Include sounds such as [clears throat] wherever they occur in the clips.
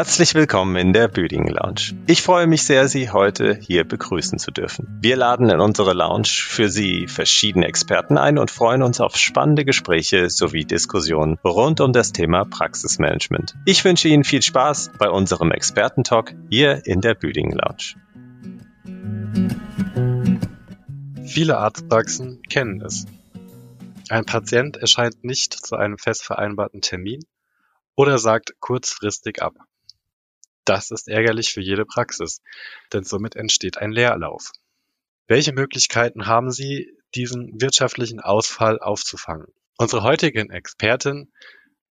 Herzlich willkommen in der Büdingen Lounge. Ich freue mich sehr, Sie heute hier begrüßen zu dürfen. Wir laden in unsere Lounge für Sie verschiedene Experten ein und freuen uns auf spannende Gespräche sowie Diskussionen rund um das Thema Praxismanagement. Ich wünsche Ihnen viel Spaß bei unserem Expertentalk hier in der Büdingen Lounge. Viele Arztpraxen kennen es. Ein Patient erscheint nicht zu einem fest vereinbarten Termin oder sagt kurzfristig ab. Das ist ärgerlich für jede Praxis, denn somit entsteht ein Leerlauf. Welche Möglichkeiten haben Sie, diesen wirtschaftlichen Ausfall aufzufangen? Unsere heutigen Expertin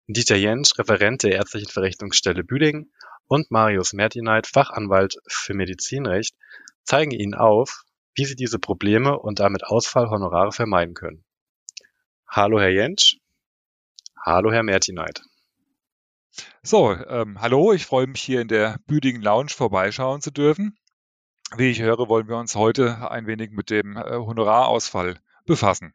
Dieter Jentsch, Referent der Ärztlichen Verrechnungsstelle Büdingen und Marius Mertineit, Fachanwalt für Medizinrecht, zeigen Ihnen auf, wie Sie diese Probleme und damit Ausfallhonorare vermeiden können. Hallo Herr Jentsch. Hallo Herr Mertineit. So, ähm, hallo, ich freue mich hier in der Büdingen Lounge vorbeischauen zu dürfen. Wie ich höre, wollen wir uns heute ein wenig mit dem äh, Honorarausfall befassen.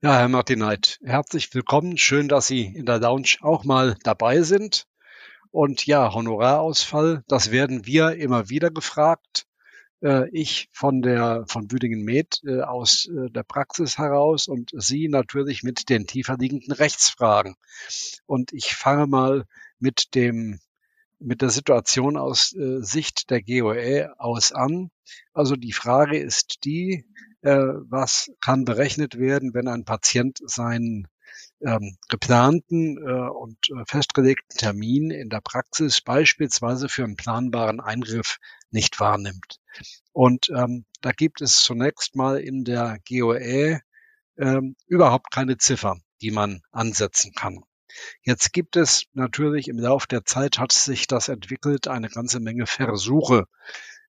Ja, Herr Martineit, herzlich willkommen. Schön, dass Sie in der Lounge auch mal dabei sind. Und ja, Honorarausfall, das werden wir immer wieder gefragt äh, ich von der von Büdingen Med äh, aus äh, der Praxis heraus und Sie natürlich mit den tiefer liegenden Rechtsfragen. Und ich fange mal mit dem mit der Situation aus Sicht der GOE aus an. Also die Frage ist die, was kann berechnet werden, wenn ein Patient seinen ähm, geplanten äh, und äh, festgelegten Termin in der Praxis beispielsweise für einen planbaren Eingriff nicht wahrnimmt. Und ähm, da gibt es zunächst mal in der GOE ähm, überhaupt keine Ziffer, die man ansetzen kann. Jetzt gibt es natürlich im Laufe der Zeit hat sich das entwickelt, eine ganze Menge Versuche,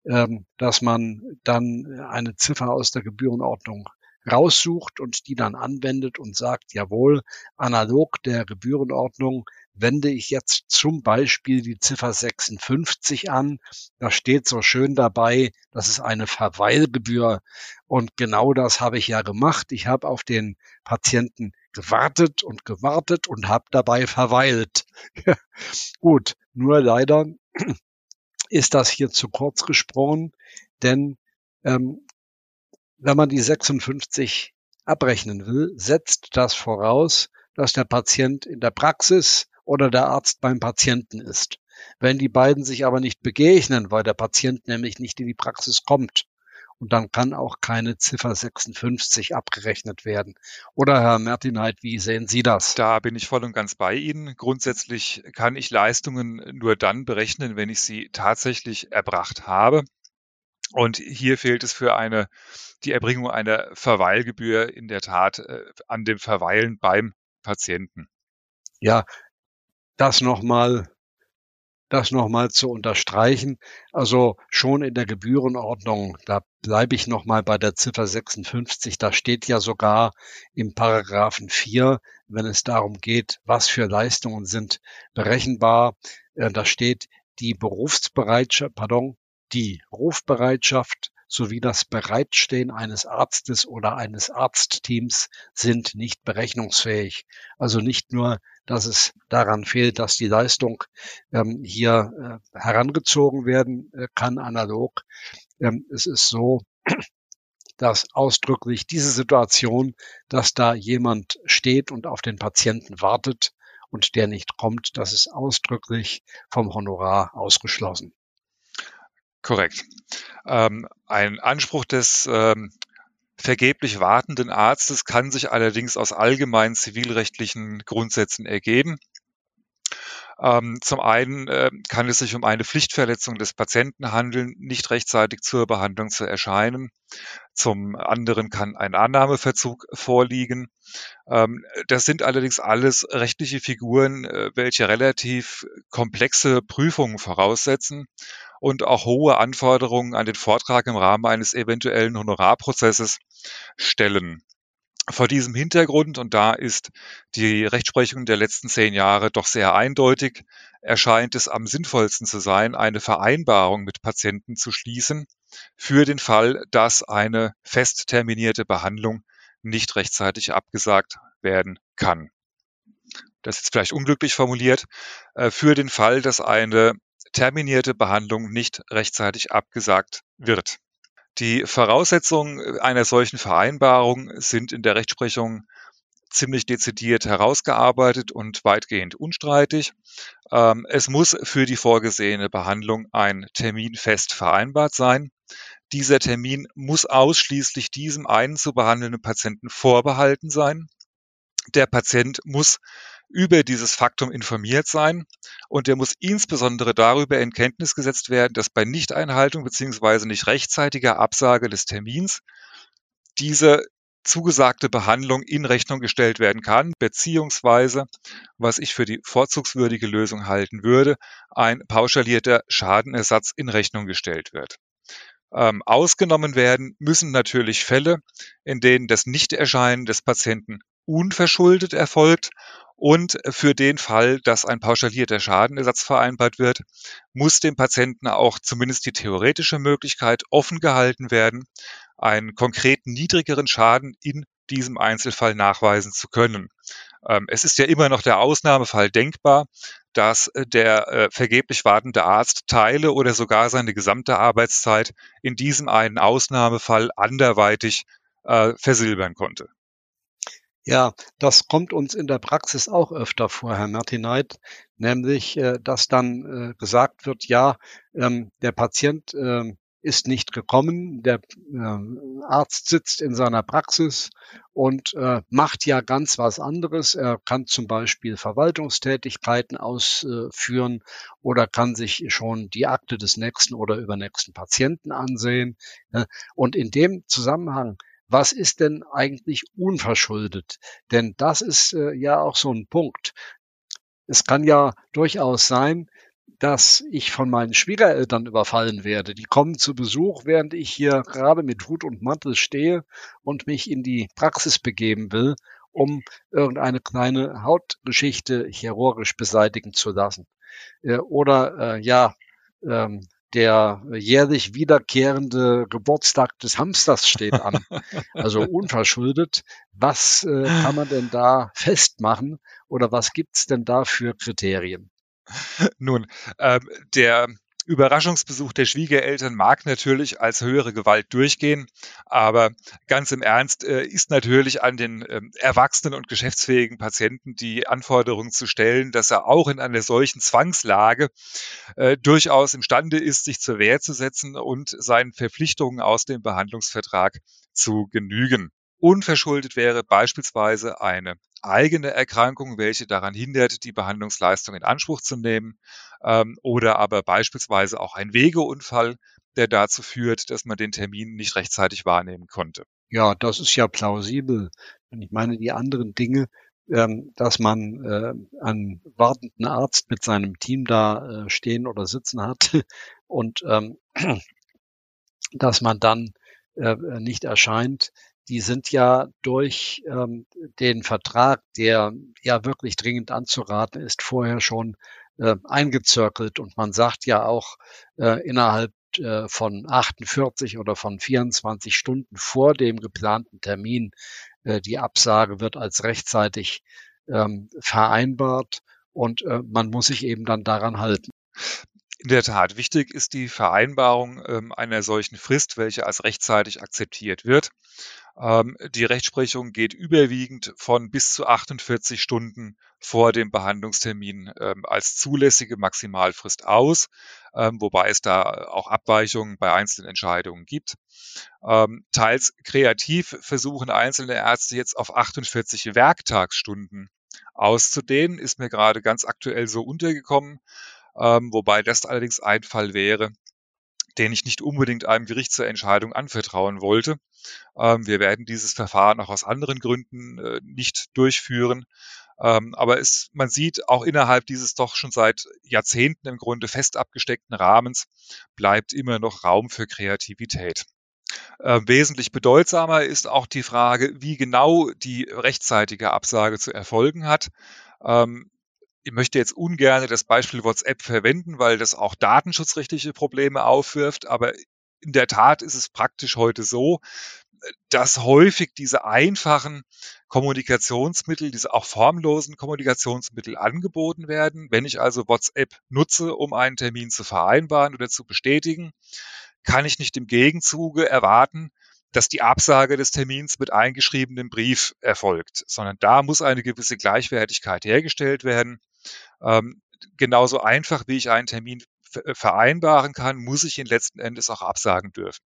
ähm, dass man dann eine Ziffer aus der Gebührenordnung raussucht und die dann anwendet und sagt, jawohl, analog der Gebührenordnung wende ich jetzt zum Beispiel die Ziffer 56 an. Da steht so schön dabei, das ist eine Verweilgebühr. Und genau das habe ich ja gemacht. Ich habe auf den Patienten gewartet und gewartet und habe dabei verweilt. [laughs] Gut, nur leider ist das hier zu kurz gesprungen, denn ähm, wenn man die 56 abrechnen will, setzt das voraus, dass der Patient in der Praxis oder der Arzt beim Patienten ist. Wenn die beiden sich aber nicht begegnen, weil der Patient nämlich nicht in die Praxis kommt, und dann kann auch keine Ziffer 56 abgerechnet werden. Oder Herr Mertinheit, wie sehen Sie das? Da bin ich voll und ganz bei Ihnen. Grundsätzlich kann ich Leistungen nur dann berechnen, wenn ich sie tatsächlich erbracht habe. Und hier fehlt es für eine, die Erbringung einer Verweilgebühr in der Tat äh, an dem Verweilen beim Patienten. Ja, das nochmal das nochmal zu unterstreichen. Also schon in der Gebührenordnung, da bleibe ich nochmal bei der Ziffer 56, da steht ja sogar im Paragraphen 4, wenn es darum geht, was für Leistungen sind berechenbar, äh, da steht die Berufsbereitschaft, pardon, die Rufbereitschaft sowie das Bereitstehen eines Arztes oder eines Arztteams sind nicht berechnungsfähig. Also nicht nur, dass es daran fehlt, dass die Leistung ähm, hier äh, herangezogen werden äh, kann, analog. Ähm, es ist so, [clears throat] dass ausdrücklich diese Situation, dass da jemand steht und auf den Patienten wartet und der nicht kommt, das ist ausdrücklich vom Honorar ausgeschlossen. Korrekt. Ähm, ein Anspruch des ähm, vergeblich wartenden Arztes kann sich allerdings aus allgemeinen zivilrechtlichen Grundsätzen ergeben. Ähm, zum einen äh, kann es sich um eine Pflichtverletzung des Patienten handeln, nicht rechtzeitig zur Behandlung zu erscheinen. Zum anderen kann ein Annahmeverzug vorliegen. Ähm, das sind allerdings alles rechtliche Figuren, äh, welche relativ komplexe Prüfungen voraussetzen und auch hohe Anforderungen an den Vortrag im Rahmen eines eventuellen Honorarprozesses stellen. Vor diesem Hintergrund, und da ist die Rechtsprechung der letzten zehn Jahre doch sehr eindeutig, erscheint es am sinnvollsten zu sein, eine Vereinbarung mit Patienten zu schließen für den Fall, dass eine fest terminierte Behandlung nicht rechtzeitig abgesagt werden kann. Das ist vielleicht unglücklich formuliert, äh, für den Fall, dass eine terminierte Behandlung nicht rechtzeitig abgesagt wird. Die Voraussetzungen einer solchen Vereinbarung sind in der Rechtsprechung ziemlich dezidiert herausgearbeitet und weitgehend unstreitig. Ähm, es muss für die vorgesehene Behandlung ein Termin fest vereinbart sein. Dieser Termin muss ausschließlich diesem einen zu behandelnden Patienten vorbehalten sein. Der Patient muss über dieses Faktum informiert sein und er muss insbesondere darüber in Kenntnis gesetzt werden, dass bei Nichteinhaltung beziehungsweise nicht rechtzeitiger Absage des Termins diese zugesagte Behandlung in Rechnung gestellt werden kann, beziehungsweise, was ich für die vorzugswürdige Lösung halten würde, ein pauschalierter Schadenersatz in Rechnung gestellt wird. Ähm, ausgenommen werden müssen natürlich Fälle, in denen das Nichterscheinen des Patienten unverschuldet erfolgt und für den Fall, dass ein pauschalierter Schadenersatz vereinbart wird, muss dem Patienten auch zumindest die theoretische Möglichkeit offen gehalten werden, einen konkreten niedrigeren Schaden in diesem Einzelfall nachweisen zu können. Ähm, es ist ja immer noch der Ausnahmefall denkbar, dass äh, der äh, vergeblich wartende Arzt Teile oder sogar seine gesamte Arbeitszeit in diesem einen Ausnahmefall anderweitig äh, versilbern konnte. Ja, das kommt uns in der Praxis auch öfter vor, Herr Martineit, nämlich, äh, dass dann äh, gesagt wird, ja, ähm, der Patient äh, ist nicht gekommen, der äh, Arzt sitzt in seiner Praxis und äh, macht ja ganz was anderes. Er kann zum Beispiel Verwaltungstätigkeiten ausführen oder kann sich schon die Akte des nächsten oder übernächsten Patienten ansehen. Und in dem Zusammenhang was ist denn eigentlich unverschuldet? Denn das ist äh, ja auch so ein Punkt. Es kann ja durchaus sein, dass ich von meinen Schwiegereltern überfallen werde. Die kommen zu Besuch, während ich hier gerade mit Hut und Mantel stehe und mich in die Praxis begeben will, um irgendeine kleine Hautgeschichte chirurgisch beseitigen zu lassen. Äh, oder äh, ja, ähm, der jährlich wiederkehrende Geburtstag des Hamsters steht an. Also [laughs] unverschuldet. Was äh, kann man denn da festmachen oder was gibt's denn da für Kriterien? [laughs] Nun, ähm, der Überraschungsbesuch der Schwiegereltern mag natürlich als höhere Gewalt durchgehen, aber ganz im Ernst äh, ist natürlich an den äh, erwachsenen und geschäftsfähigen Patienten die Anforderung zu stellen, dass er auch in einer solchen Zwangslage äh, durchaus imstande ist, sich zur Wehr zu setzen und seinen Verpflichtungen aus dem Behandlungsvertrag zu genügen. Unverschuldet wäre beispielsweise eine eigene Erkrankung, welche daran hindert, die Behandlungsleistung in Anspruch zu nehmen, ähm, oder aber beispielsweise auch ein Wegeunfall, der dazu führt, dass man den Termin nicht rechtzeitig wahrnehmen konnte. Ja, das ist ja plausibel. Und ich meine, die anderen Dinge, ähm, dass man äh, einen wartenden Arzt mit seinem Team da äh, stehen oder sitzen hat [laughs] und ähm, [clears throat] dass man dann äh, nicht erscheint, die sind ja durch ähm, den Vertrag, der ja wirklich dringend anzuraten ist, vorher schon äh, eingezirkelt. Und man sagt ja auch äh, innerhalb äh, von 48 oder von 24 Stunden vor dem geplanten Termin, äh, die Absage wird als rechtzeitig ähm, vereinbart und äh, man muss sich eben dann daran halten. In der Tat, wichtig ist die Vereinbarung ähm, einer solchen Frist, welche als rechtzeitig akzeptiert wird. Ähm, die Rechtsprechung geht überwiegend von bis zu 48 Stunden vor dem Behandlungstermin ähm, als zulässige Maximalfrist aus, wobei es da auch Abweichungen bei einzelnen Entscheidungen gibt. Teils kreativ versuchen einzelne Ärzte jetzt auf 48 Werktagsstunden auszudehnen, ist mir gerade ganz aktuell so untergekommen, ähm, wobei das allerdings ein Fall wäre, den ich nicht unbedingt einem Gericht zur Entscheidung anvertrauen wollte. Ähm, wir werden dieses Verfahren auch aus anderen Gründen äh, nicht durchführen. Ähm, aber es, man sieht, auch innerhalb dieses doch schon seit Jahrzehnten im Grunde fest abgesteckten Rahmens bleibt immer noch Raum für Kreativität. Äh, wesentlich bedeutsamer ist auch die Frage, wie genau die rechtzeitige Absage zu erfolgen hat. Ähm, ich möchte jetzt ungern das Beispiel WhatsApp verwenden, weil das auch datenschutzrechtliche Probleme aufwirft, aber in der Tat ist es praktisch heute so, dass häufig diese einfachen Kommunikationsmittel, diese auch formlosen Kommunikationsmittel angeboten werden. Wenn ich also WhatsApp nutze, um einen Termin zu vereinbaren oder zu bestätigen, kann ich nicht im Gegenzuge erwarten, dass die Absage des Termins mit eingeschriebenem Brief erfolgt, sondern da muss eine gewisse Gleichwertigkeit hergestellt werden. Ähm, genauso einfach, wie ich einen Termin vereinbaren kann, muss ich ihn letzten Endes auch absagen dürfen.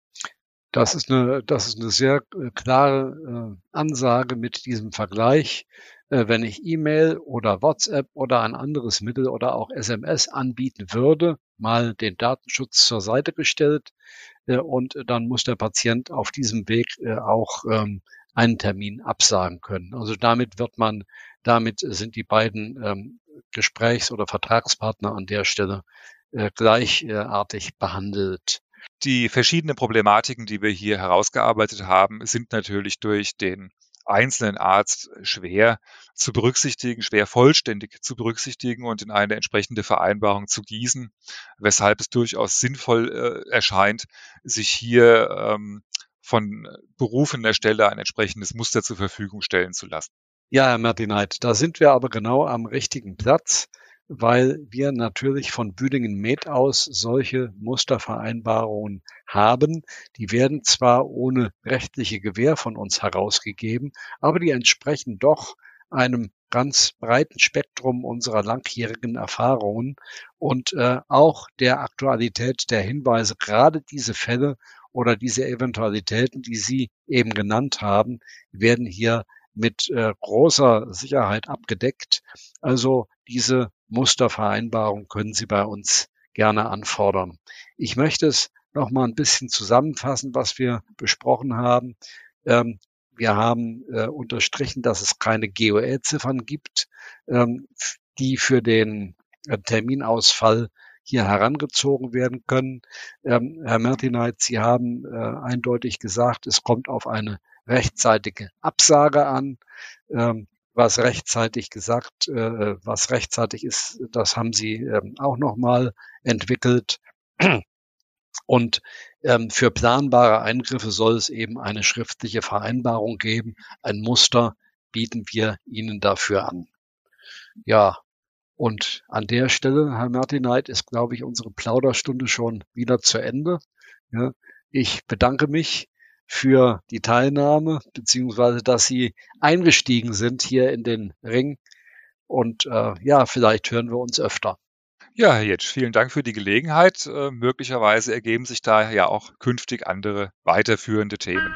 Das ist eine, das ist eine sehr äh, klare äh, Ansage mit diesem Vergleich. Äh, wenn ich E-Mail oder WhatsApp oder ein anderes Mittel oder auch SMS anbieten würde, mal den Datenschutz zur Seite gestellt, äh, und dann muss der Patient auf diesem Weg äh, auch ähm, einen Termin absagen können. Also damit wird man, damit sind die beiden ähm, Gesprächs- oder Vertragspartner an der Stelle äh, gleichartig behandelt. Die verschiedenen Problematiken, die wir hier herausgearbeitet haben, sind natürlich durch den einzelnen Arzt schwer zu berücksichtigen, schwer vollständig zu berücksichtigen und in eine entsprechende Vereinbarung zu gießen, weshalb es durchaus sinnvoll äh, erscheint, sich hier ähm, von berufener Stelle ein entsprechendes Muster zur Verfügung stellen zu lassen. Ja, Herr Martineit, da sind wir aber genau am richtigen Platz weil wir natürlich von Büdingen Med aus solche Mustervereinbarungen haben. Die werden zwar ohne rechtliche Gewähr von uns herausgegeben, aber die entsprechen doch einem ganz breiten Spektrum unserer langjährigen Erfahrungen und äh, auch der Aktualität der Hinweise. Gerade diese Fälle oder diese Eventualitäten, die Sie eben genannt haben, werden hier mit äh, großer Sicherheit abgedeckt. Also diese Mustervereinbarung können Sie bei uns gerne anfordern. Ich möchte es noch mal ein bisschen zusammenfassen, was wir besprochen haben. Ähm, wir haben äh, unterstrichen, dass es keine GOE-Ziffern gibt, ähm, die für den äh, Terminausfall hier herangezogen werden können. Ähm, Herr Mertineit, Sie haben äh, eindeutig gesagt, es kommt auf eine rechtzeitige Absage an. Ähm, was rechtzeitig gesagt, äh, was rechtzeitig ist, das haben sie ähm, auch nochmal entwickelt. Und ähm, für planbare Eingriffe soll es eben eine schriftliche Vereinbarung geben. Ein Muster bieten wir Ihnen dafür an. Ja, und an der Stelle, Herr Martineit, ist, glaube ich, unsere Plauderstunde schon wieder zu Ende. Ja, ich bedanke mich für die Teilnahme, beziehungsweise dass Sie eingestiegen sind hier in den Ring. Und äh, ja, vielleicht hören wir uns öfter. Ja, Herr Jetsch, vielen Dank für die Gelegenheit. Äh, möglicherweise ergeben sich da ja auch künftig andere weiterführende Themen.